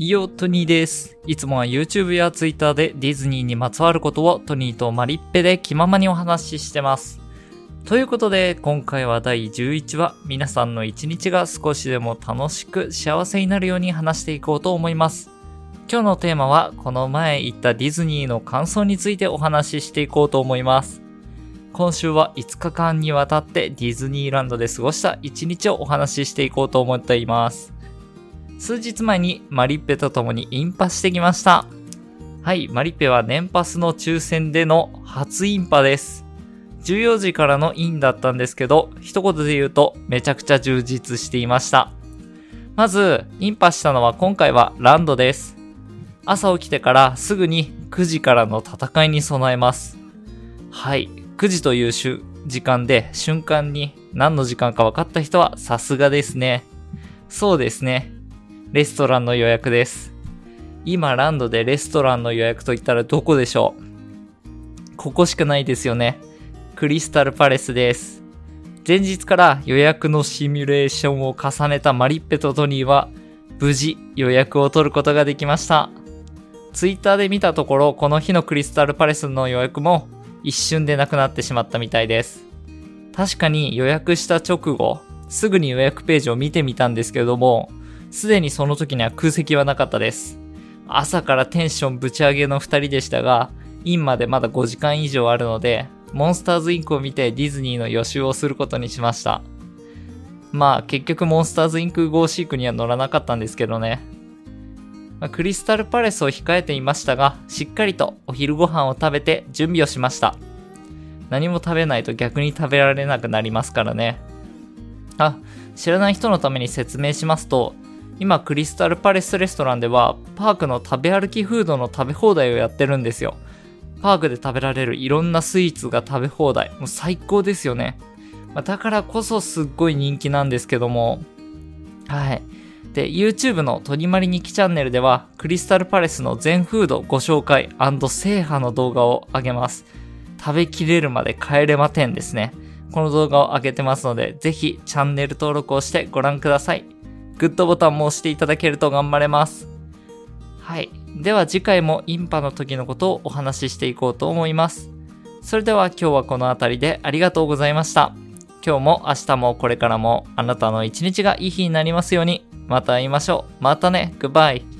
いよ、トニーです。いつもは YouTube や Twitter でディズニーにまつわることをトニーとマリッペで気ままにお話ししてます。ということで、今回は第11話、皆さんの一日が少しでも楽しく幸せになるように話していこうと思います。今日のテーマは、この前言ったディズニーの感想についてお話ししていこうと思います。今週は5日間にわたってディズニーランドで過ごした一日をお話ししていこうと思っています。数日前にマリッペと共にインパしてきました。はい、マリッペは年パスの抽選での初インパです。14時からのインだったんですけど、一言で言うとめちゃくちゃ充実していました。まず、インパしたのは今回はランドです。朝起きてからすぐに9時からの戦いに備えます。はい、9時という時間で瞬間に何の時間か分かった人はさすがですね。そうですね。レストランの予約です。今ランドでレストランの予約と言ったらどこでしょう？ここしかないですよね。クリスタルパレスです。前日から予約のシミュレーションを重ねたマリッペとトニーは無事予約を取ることができました。ツイッターで見たところこの日のクリスタルパレスの予約も一瞬でなくなってしまったみたいです。確かに予約した直後、すぐに予約ページを見てみたんですけれども、すでにその時には空席はなかったです。朝からテンションぶち上げの2人でしたが、インまでまだ5時間以上あるので、モンスターズインクを見てディズニーの予習をすることにしました。まあ結局モンスターズインクゴーシークには乗らなかったんですけどね。まあクリスタルパレスを控えていましたが、しっかりとお昼ご飯を食べて準備をしました。何も食べないと逆に食べられなくなりますからね。あ、知らない人のために説明しますと、今クリスタルパレスレストランではパークの食べ歩きフードの食べ放題をやってるんですよ。パークで食べられるいろんなスイーツが食べ放題。もう最高ですよね。まあだからこそすっごい人気なんですけども。はい。で、YouTube の鳥まりにきチャンネルではクリスタルパレスの全フードご紹介制覇の動画を上げます。食べきれるまで帰れま10ですね。この動画を上げてますので、ぜひチャンネル登録をしてご覧ください。グッドボタンも押していただけると頑張れます。はい。では次回もインパの時のことをお話ししていこうと思います。それでは今日はこの辺りでありがとうございました。今日も明日もこれからもあなたの一日がいい日になりますように。また会いましょう。またね。グッバイ。